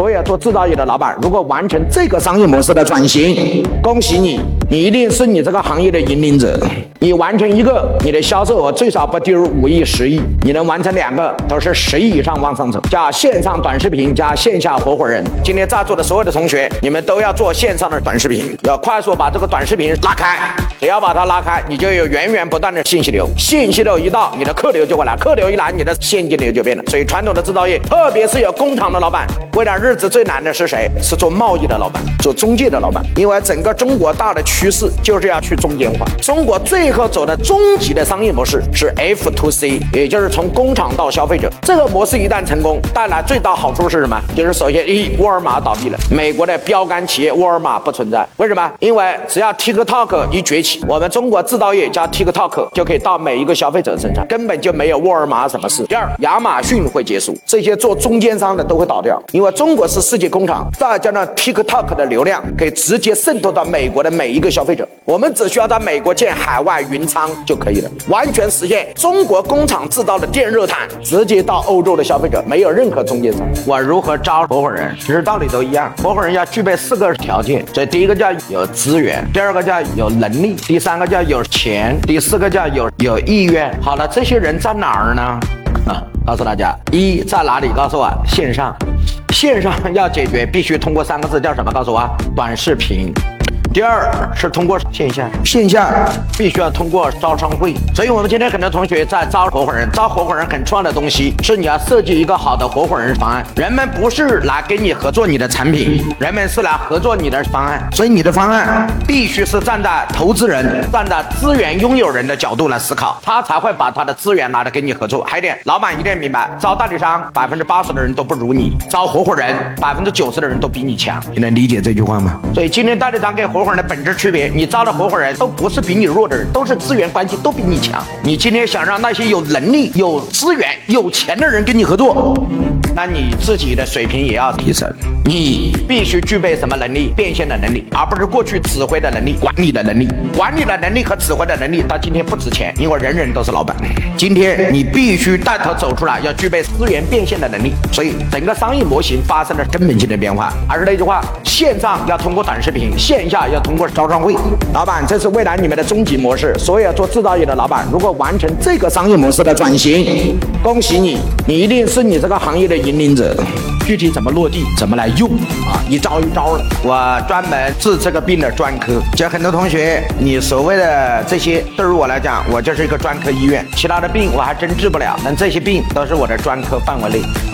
所有做制造业的老板，如果完成这个商业模式的转型，恭喜你，你一定是你这个行业的引领者。你完成一个，你的销售额最少不低于五亿、十亿；你能完成两个，都是十亿以上往上走。加线上短视频，加线下合伙人。今天在座的所有的同学，你们都要做线上的短视频，要快速把这个短视频拉开。只要把它拉开，你就有源源不断的信息流。信息流一到，你的客流就会来；客流一来，你的现金流就变了。所以，传统的制造业，特别是有工厂的老板，为了日子最难的是谁？是做贸易的老板，做中介的老板。因为整个中国大的趋势就是要去中间化。中国最后走的终极的商业模式是 F to C，也就是从工厂到消费者。这个模式一旦成功，带来最大好处是什么？就是首先，一，沃尔玛倒闭了，美国的标杆企业沃尔玛不存在。为什么？因为只要 TikTok 一崛起我们中国制造业加 TikTok 就可以到每一个消费者身上，根本就没有沃尔玛什么事。第二，亚马逊会结束，这些做中间商的都会倒掉，因为中国是世界工厂，再加上 TikTok 的流量可以直接渗透到美国的每一个消费者，我们只需要在美国建海外云仓就可以了，完全实现中国工厂制造的电热毯直接到欧洲的消费者，没有任何中间商。我如何招合伙人？其实道理都一样，合伙人要具备四个条件，这第一个叫有资源，第二个叫有能力，第三个叫有钱，第四个叫有有意愿。好了，这些人在哪儿呢？啊，告诉大家，一在哪里？告诉我，线上，线上要解决，必须通过三个字，叫什么？告诉我，短视频。第二是通过线下，线下必须要通过招商会，所以我们今天很多同学在招合伙人，招合伙人很重要的东西是你要设计一个好的合伙人方案。人们不是来跟你合作你的产品，人们是来合作你的方案，所以你的方案必须是站在投资人、站在资源拥有人的角度来思考，他才会把他的资源拿来跟你合作。还有一点，老板一定要明白，招代理商百分之八十的人都不如你，招合伙人百分之九十的人都比你强，你能理解这句话吗？所以今天代理商跟合合伙人的本质区别，你招的合伙人都不是比你弱的人，都是资源关系都比你强。你今天想让那些有能力、有资源、有钱的人跟你合作，那你自己的水平也要提升。你必须具备什么能力？变现的能力，而不是过去指挥的能力、管理的能力。管理的能力和指挥的能力到今天不值钱，因为人人都是老板。今天你必须带头走出来，要具备资源变现的能力。所以整个商业模型发生了根本性的变化。还是那句话，线上要通过短视频，线下要通过招商会。老板，这是未来你们的终极模式。所有做制造业的老板，如果完成这个商业模式的转型，恭喜你，你一定是你这个行业的引领者。具体怎么落地，怎么来用啊？一招一招的。我专门治这个病的专科。就很多同学，你所谓的这些，对于我来讲，我就是一个专科医院，其他的病我还真治不了。但这些病都是我的专科范围内。